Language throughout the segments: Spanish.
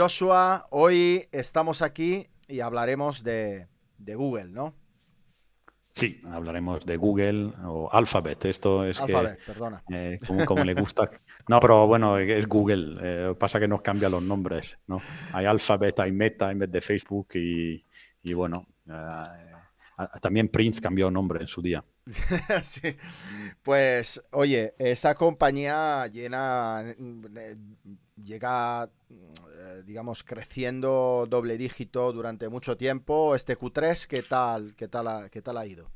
Joshua. Hoy estamos aquí y hablaremos de, Google, ¿no? Sí, hablaremos de Google o Alphabet. Esto es Alphabet, perdona. Eh, como, le gusta. No, pero bueno, es Google. Eh, pasa que nos cambian los nombres, ¿no? Hay Alphabet, hay Meta en vez de Facebook y, bueno, eh, también Prince cambió nombre en su día. sí. Pues, oye, esa compañía llena, llega, eh, digamos, creciendo doble dígito durante mucho tiempo. Este Q3, ¿qué tal, qué tal, ha, qué tal ha ido?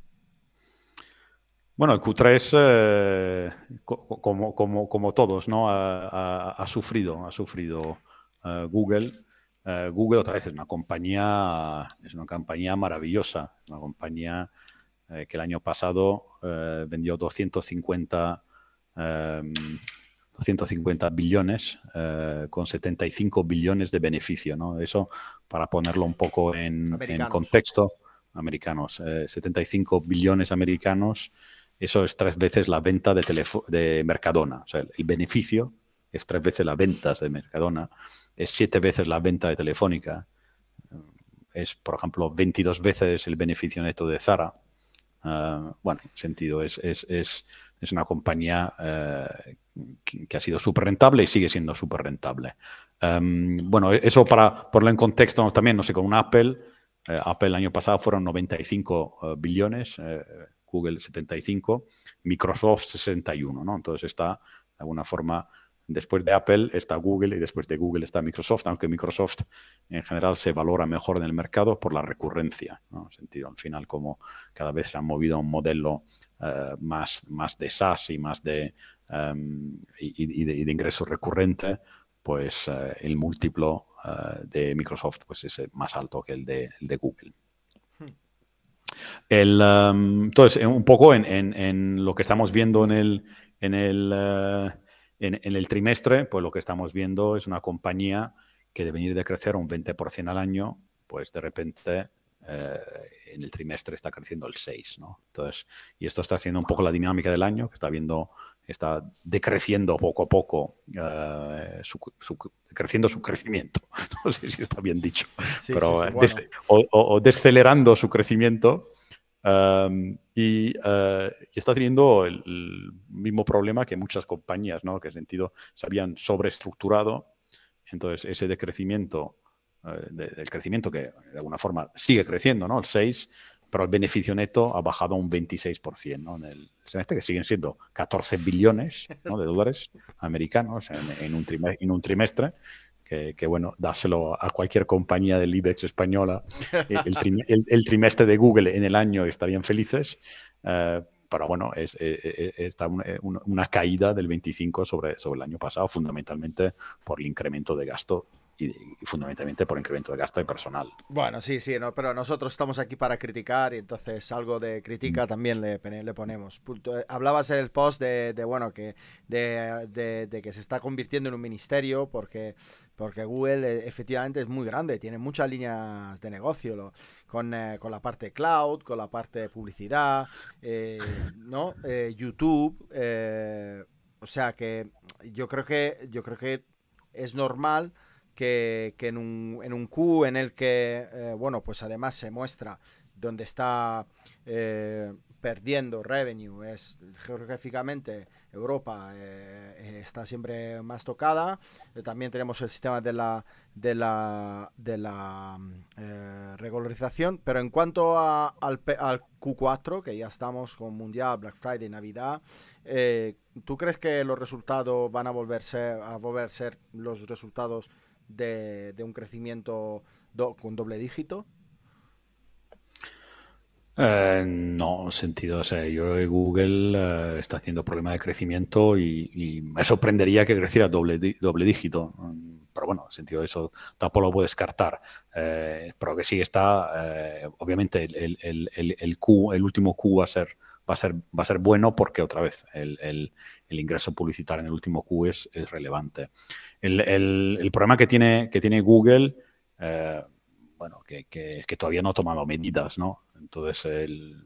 Bueno, el Q3, eh, como, como, como, todos, ¿no? Ha, sufrido, ha sufrido eh, Google. Google otra vez es una compañía, es una compañía maravillosa, una compañía que el año pasado vendió 250 250 billones eh, con 75 billones de beneficio. ¿no? Eso para ponerlo un poco en, contexto, americanos, 75 eh, billones americanos, eso es tres veces la venta de, de Mercadona. O sea, el, beneficio es tres veces las ventas de Mercadona, es siete veces la venta de Telefónica, eh, es, por ejemplo, 22 veces el beneficio neto de Zara. bueno, en sentido, es, es, es, es una compañía que, ha sido súper rentable y sigue siendo súper rentable. Em, bueno, eso para ponerlo en contexto también, no sé, con un Apple, eh, Apple el año pasado fueron 95 eh, billones, eh, Google 75, Microsoft 61, ¿no? Entonces está, de alguna forma, después de Apple está Google y después de Google está Microsoft, aunque Microsoft en general se valora mejor en el mercado por la recurrencia, ¿no? En sentido, al final, como cada vez se ha movido a un modelo más, más de SaaS y más de Em, y, de, ingreso recurrente, pues eh, el múltiplo eh, de Microsoft pues es más alto que el de, Google. Hmm. El, em, entonces, un poco en, lo que estamos viendo en el, en el, eh, en, el trimestre, pues lo que estamos viendo es una compañía que de venir de crecer un 20% al año, pues de repente en el trimestre está creciendo el 6, ¿no? Entonces, y esto está haciendo un poco la dinámica del año, que está viendo está decreciendo poco a poco, eh, su, creciendo su crecimiento. No sé si está bien dicho, pero eh, o, decelerando su crecimiento. Um, y, uh, y, está teniendo el, mismo problema que muchas compañías, ¿no? Que en sentido se habían sobreestructurado. Entonces, ese decrecimiento, uh, del crecimiento que de alguna forma sigue creciendo, ¿no? El 6, pero el beneficio neto ha bajado un 26% ¿no? en el semestre, que siguen siendo 14 billones de dólares americanos en, un trimestre, en un trimestre que, bueno, dáselo a cualquier compañía del IBEX española. El, trimestre de Google en el año estarían felices, eh, pero bueno, es, está una, caída del 25 sobre, sobre el año pasado, fundamentalmente por el incremento de gasto y, fundamentalmente por incremento de gasto de personal. Bueno, sí, sí, no, pero nosotros estamos aquí para criticar y entonces algo de crítica mm. también le, le ponemos. Eh, hablabas en el post de, bueno, que de, de, que se está convirtiendo en un ministerio porque, porque Google eh, efectivamente es muy grande, tiene muchas líneas de negocio, con, eh, con, la parte cloud, con la parte de publicidad, ¿no? YouTube, o sea que yo creo que, yo creo que es normal que, en, un, en, un, Q en el que, eh, bueno, pues además se muestra donde está eh, perdiendo revenue, es geográficamente Europa eh, está siempre más tocada. también tenemos el sistema de la, de la, de la regularización, pero en cuanto al, al, Q4, que ya estamos con Mundial, Black Friday, Navidad, ¿tú crees que los resultados van a volverse a volver a ser los resultados de, un crecimiento con doble dígito? Eh, no, sentido. O sea, yo creo que Google eh, está haciendo problema de crecimiento y, me sorprendería que creciera doble, doble dígito. Pero bueno, en sentido de eso tampoco lo puedo descartar. Eh, pero que sí está, obviamente, el, el, el, el, Q, el último Q va a ser, va a ser, va a ser bueno porque otra vez el, ingreso publicitario en el último Q es, es relevante. El, problema que tiene, que tiene Google, eh, bueno, que, que, que, todavía no ha tomado medidas, ¿no? Entonces, el,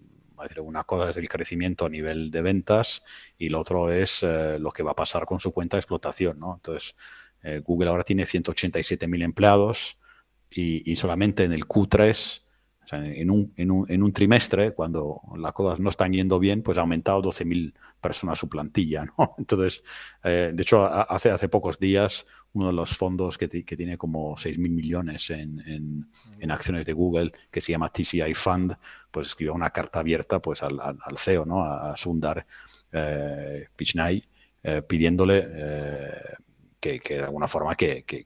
una cosa es el crecimiento a nivel de ventas y lo otro es eh, lo que va a pasar con su cuenta de explotación, ¿no? Entonces, Google ahora tiene 187.000 empleados y, y, solamente en el Q3 en, un, trimestre, cuando las cosas no están yendo bien, pues ha aumentado 12.000 personas su plantilla. Entonces, eh, de hecho, hace, pocos días, uno de los fondos que, tiene como 6.000 millones en, acciones de Google, que se llama TCI Fund, pues escribió una carta abierta pues, al, CEO, ¿no? a, Sundar eh, Pichai, eh, pidiéndole eh, que, que, de alguna forma que, que,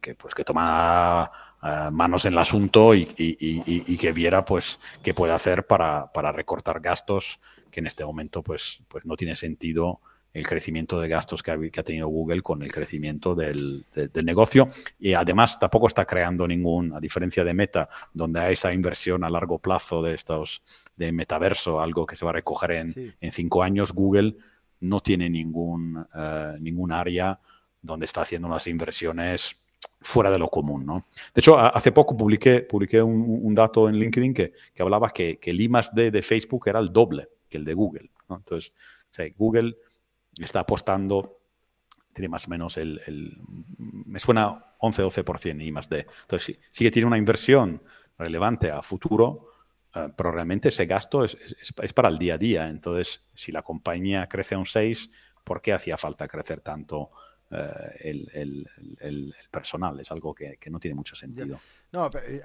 que pues, que tomara eh, manos en el asunto y, que viera pues qué puede hacer para, recortar gastos que en este momento pues, pues no tiene sentido el crecimiento de gastos que ha, tenido Google con el crecimiento del, negocio. Y además tampoco está creando ningún, a diferencia de Meta, donde hay esa inversión a largo plazo de estos de metaverso, algo que se va a recoger en, en cinco años, Google no tiene ningún, uh, ningún área donde está haciendo unas inversiones fuera de lo común. ¿no? De hecho, hace poco publiqué, publiqué un, dato en LinkedIn que, hablaba que, el I D de Facebook era el doble que el de Google. Entonces, Google está apostando, tiene más o menos el, me suena 11-12% I más D. Entonces, sí, que tiene una inversión relevante a futuro, eh, pero realmente ese gasto es, para el día a día. Entonces, si la compañía crece a un 6, ¿por qué hacía falta crecer tanto eh, el, el, personal. Es algo que, que, no tiene mucho sentido. No, eh,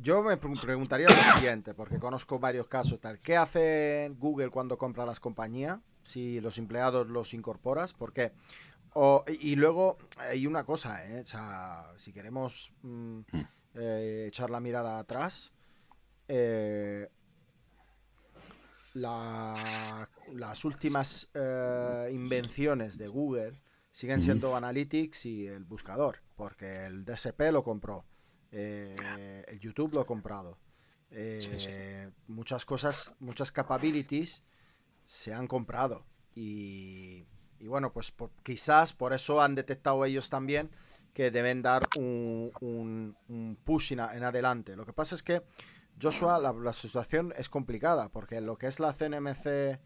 yo me preguntaría lo siguiente, porque conozco varios casos tal. ¿Qué hace Google cuando compra las compañías? Si los empleados los incorporas, ¿por qué? O, y luego hay una cosa, ¿eh? o sea, si queremos mm, mm. echar la mirada atrás, la, las últimas invenciones de Google siguen siendo Analytics y el buscador, porque el DSP lo compró, eh, el YouTube lo ha comprado. Eh, muchas cosas, muchas capabilities se han comprado. Y, bueno, pues quizás por eso han detectado ellos también que deben dar un, un, push en, adelante. Lo que pasa es que, Joshua, la, la situación es complicada, porque lo que es la CNMC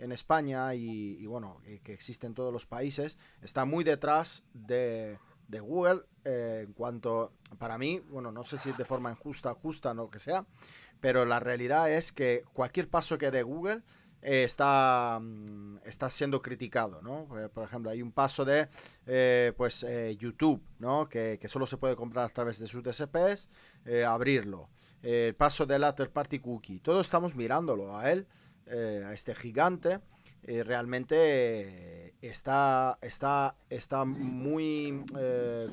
en España y, bueno, que existe en todos los países, está muy detrás de, Google eh, en cuanto, para mí, bueno, no sé si de forma injusta, justa o lo que sea, pero la realidad es que cualquier paso que dé Google eh, está, mm, está siendo criticado, ¿no? Eh, por ejemplo, hay un paso de pues YouTube, ¿no? Que, que, solo se puede comprar a través de sus DSPs, abrirlo. El paso de la third party cookie. Todos estamos mirándolo a él eh, a este gigante, eh, realmente eh, está, está, está muy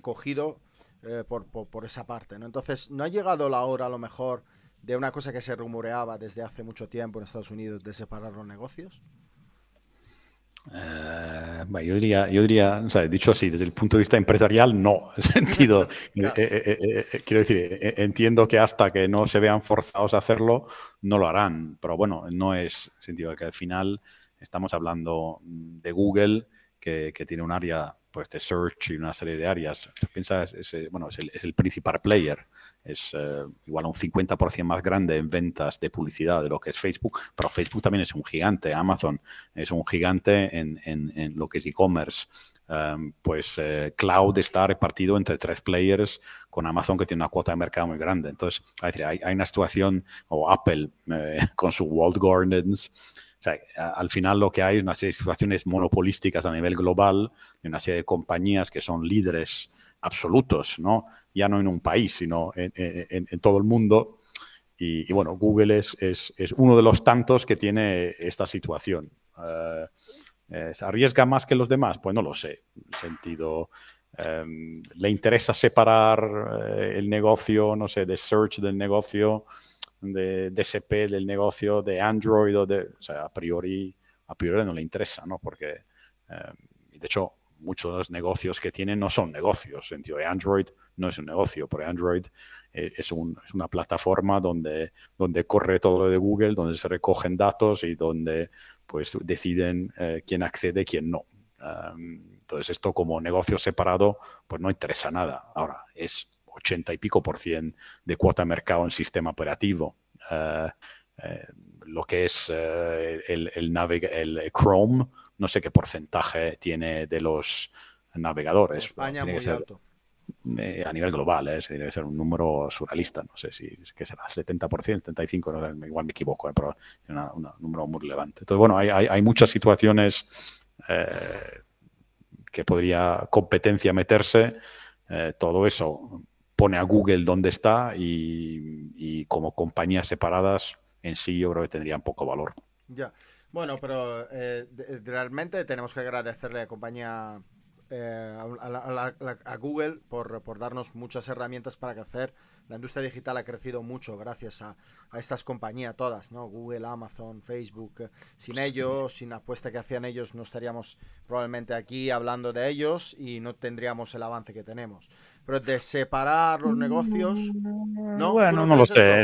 cogido por, por, esa parte. ¿no? Entonces, no ha llegado la hora a lo mejor de una cosa que se rumoreaba desde hace mucho tiempo en Estados Unidos de separar los negocios. Eh, yo diría, yo diría dicho así, desde el punto de vista empresarial, no. En sentido, eh, eh, quiero decir, entiendo que hasta que no se vean forzados a hacerlo, no lo harán. Pero bueno, no es sentido que al final estamos hablando de Google, que, que tiene un área pues, de search y una serie de áreas. Piensa, es, bueno, es el, es el principal player es eh, igual un 50% más grande en ventas de publicidad de lo que es Facebook, pero Facebook también es un gigante, Amazon es un gigante en, en, lo que es e-commerce. Um, pues eh, Cloud está repartido entre tres players con Amazon que tiene una cuota de mercado muy grande. Entonces, hay, hay una situación, o Apple eh, con su World Gardens, sea, al final lo que hay es una serie de situaciones monopolísticas a nivel global, una serie de compañías que son líderes absolutos, ¿no? Ya no en un país, sino en, todo el mundo. Y, bueno, Google es, uno de los tantos que tiene esta situación. Eh, ¿Se arriesga más que los demás? Pues no lo sé. En sentido, em, ¿le interesa separar eh, el negocio, no sé, de search del negocio, de DSP del negocio, de Android o de... Sea, a priori, a priori no le interesa, ¿no? Porque, em, de hecho, muchos de los negocios que tienen no son negocios. En sentido, Android no es un negocio, porque Android eh, es, una plataforma donde, donde corre todo lo de Google, donde se recogen datos y donde pues deciden eh, quién accede y quién no. entonces, esto como negocio separado, pues no interesa nada. Ahora, es 80 y pico por cien de cuota de mercado en sistema operativo. Eh, lo que es el, el, el Chrome, no sé qué porcentaje tiene de los navegadores. España muy alto. Eh, a nivel global, ¿eh? debe ser un número surrealista, no sé si que será 70%, 75%, igual me equivoco, ¿eh? pero es un número muy relevante. Entonces, bueno, hay, hay, muchas situaciones eh, que podría competencia meterse, todo eso pone a Google donde está y, como compañías separadas en sí yo creo que tendrían poco valor. Ya, bueno, pero realmente tenemos que agradecerle a la compañía eh, a, Google por, por, darnos muchas herramientas para crecer. La industria digital ha crecido mucho gracias a, estas compañías todas, ¿no? Google, Amazon, Facebook. Sin ellos, sin la apuesta que hacían ellos, no estaríamos probablemente aquí hablando de ellos y no tendríamos el avance que tenemos. Pero de separar los negocios, ¿no? Bueno, no, lo sé.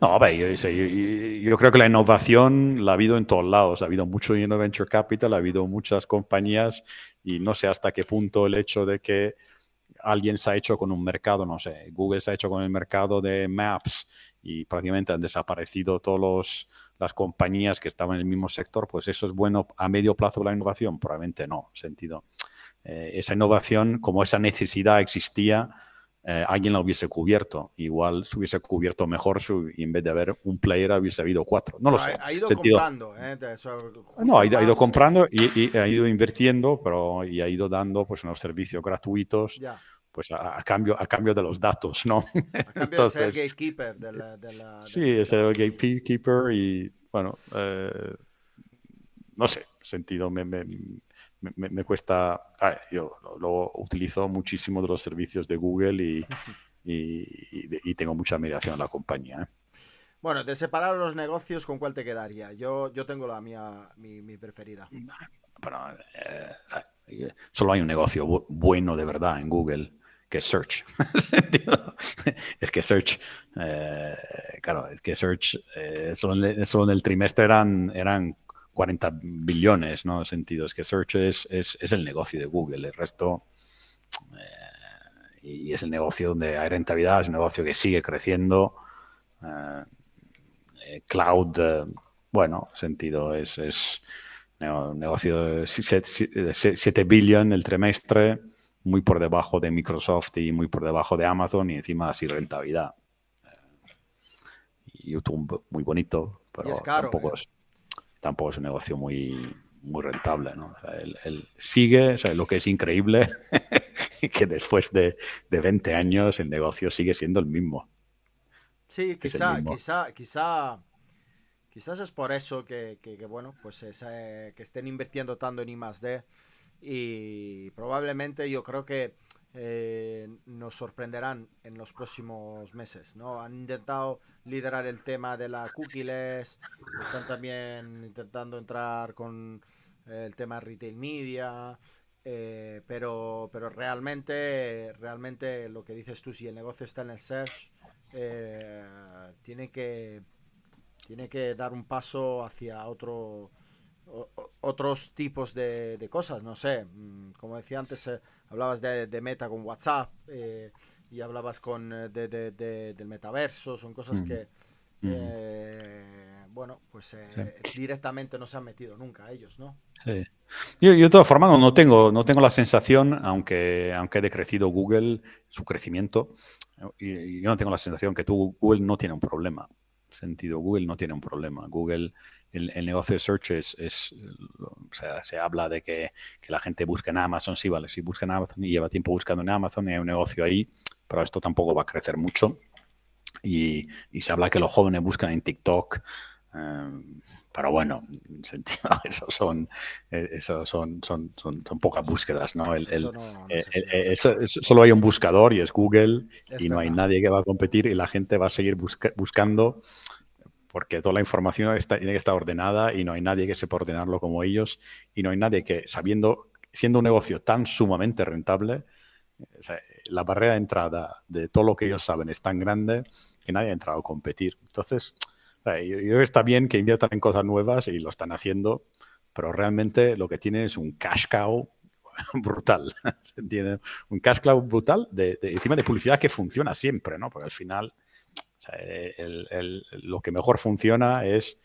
No, yo, yo, creo que la innovación la ha habido en todos lados. Ha habido mucho en venture capital, ha habido muchas compañías y no sé hasta qué punto el hecho de que alguien se ha hecho con un mercado, no sé, Google se ha hecho con el mercado de Maps y prácticamente han desaparecido todas las compañías que estaban en el mismo sector, pues eso es bueno a medio plazo la innovación, probablemente no, sentido. Eh, esa innovación, como esa necesidad existía, eh, alguien la hubiese cubierto. Igual se hubiese cubierto mejor y en vez de haber un player hubiese habido cuatro. No lo sé. Ha, ido comprando. ¿eh? no, ha ido, comprando y, ha ido invirtiendo, pero y ha ido dando pues unos servicios gratuitos. Pues a, cambio, a cambio de los datos, ¿no? A cambio de ser gatekeeper de la... sí, es el gatekeeper y, bueno, eh, no sé, sentido, me, me, cuesta, ah, yo lo, utilizo muchísimo de los servicios de Google y, y, tengo mucha admiración a la compañía. ¿eh? Bueno, de separar los negocios, ¿con cuál te quedaría? Yo, yo tengo la mía, mi, preferida. Bueno, eh, solo hay un negocio bueno de verdad en Google, que es Search. es que Search, eh, claro, es que Search, solo, en, solo, en, el trimestre eran, eran 40 billones, ¿no? Sentido, es que Search es, es, el negocio de Google, el resto... Eh, y es el negocio donde hay rentabilidad, es un negocio que sigue creciendo. Eh, eh, cloud, bueno, sentido, es, es un negocio de 7 billones el trimestre, muy por debajo de Microsoft y muy por debajo de Amazon y encima así rentabilidad. YouTube muy bonito, pero tampoco es tampoco es un negocio muy, muy rentable. ¿no? él, sigue, o sea, lo que es increíble, que después de, de, 20 años el negocio sigue siendo el mismo. Sí, quizá, quizá, quizá, quizás es por eso que, que, bueno, pues que estén invirtiendo tanto en I D y probablemente yo creo que eh, nos sorprenderán en los próximos meses. ¿no? Han intentado liderar el tema de la cookies, están también intentando entrar con el tema retail media, eh, pero, pero realmente, realmente lo que dices tú, si el negocio está en el search, eh, tiene, que, tiene que dar un paso hacia otro otros tipos de, cosas, no sé, mm, como decía antes, eh, hablabas de, Meta con WhatsApp eh, y hablabas con eh, del metaverso, son cosas que, bueno, pues directamente no se han metido nunca ellos, ¿no? Sí. Yo, de todas formas no tengo, no tengo la sensación, aunque, aunque he decrecido Google, su crecimiento, y, yo no tengo la sensación que tú, Google no tiene un problema sentido, Google no tiene un problema. Google, el, negocio de search es, o sea, se habla de que, la gente busca en Amazon, sí, vale, si busca en Amazon y lleva tiempo buscando en Amazon y hay un negocio ahí, pero esto tampoco va a crecer mucho. Y, se habla que los jóvenes buscan en TikTok. Eh, pero bueno, sentido, eso son, eso son, son, son, pocas búsquedas, ¿no? El, solo hay un buscador y es Google y no hay nadie que va a competir y la gente va a seguir buscando porque toda la información está, tiene que estar ordenada y no hay nadie que sepa ordenarlo como ellos y no hay nadie que, sabiendo, siendo un negocio tan sumamente rentable, la barrera de entrada de todo lo que ellos saben es tan grande que nadie ha entrado a competir. Entonces, yo, creo está bien que inviertan en cosas nuevas y lo están haciendo, pero realmente lo que tienen es un cash cow brutal. ¿Se entiende? Un cash cow brutal de, encima de publicidad que funciona siempre, ¿no? Porque al final lo que mejor funciona es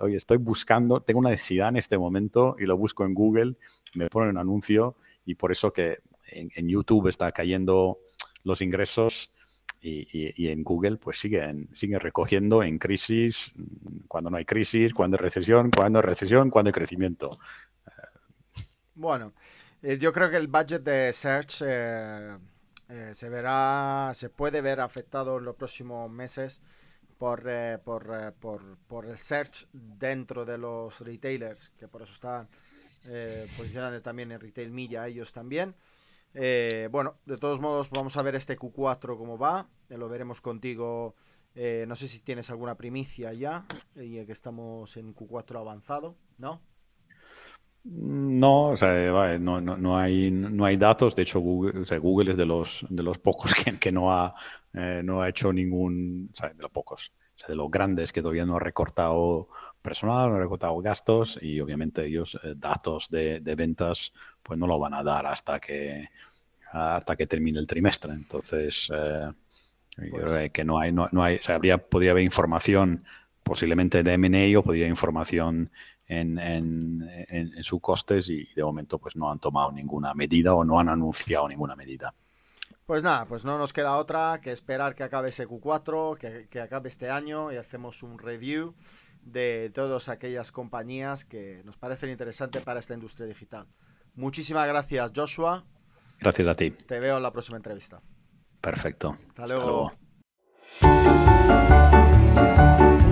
oye, estoy buscando, tengo una necesidad en este momento y lo busco en Google, me ponen un anuncio y por eso que en, YouTube está cayendo los ingresos y, en Google pues siguen, sigue recogiendo en crisis, cuando no hay crisis, cuando hay recesión, cuando hay recesión, cuando hay crecimiento. Bueno, eh, yo creo que el budget de Search eh, eh, se verá, se puede ver afectado en los próximos meses por, por, por, por, el search dentro de los retailers, que por eso están posicionando también en retail media ellos también. Bueno, de todos modos, vamos a ver este Q4 cómo va. lo veremos contigo. no sé si tienes alguna primicia ya, y que estamos en Q4 avanzado, ¿no? No, o sea, no, no, hay, datos. De hecho, Google, es de los, pocos que, no, ha, eh, no ha hecho ningún, o sea, de los pocos, o sea, de los grandes que todavía no ha recortado personal, no ha recortado gastos y obviamente ellos eh, datos de, de, ventas pues no lo van a dar hasta que, hasta que termine el trimestre. Entonces, eh, pues que no hay, no, no hay, o sea, habría, podría haber información posiblemente de M&A o podría haber información en, en, sus costes y de momento pues no han tomado ninguna medida o no han anunciado ninguna medida. Pues nada, pues no nos queda otra que esperar que acabe ese Q4, que, que acabe este año y hacemos un review de todas aquellas compañías que nos parecen interesantes para esta industria digital. Muchísimas gracias, Joshua. Gracias a ti. Te veo en la próxima entrevista. Perfecto. Hasta luego. Hasta luego.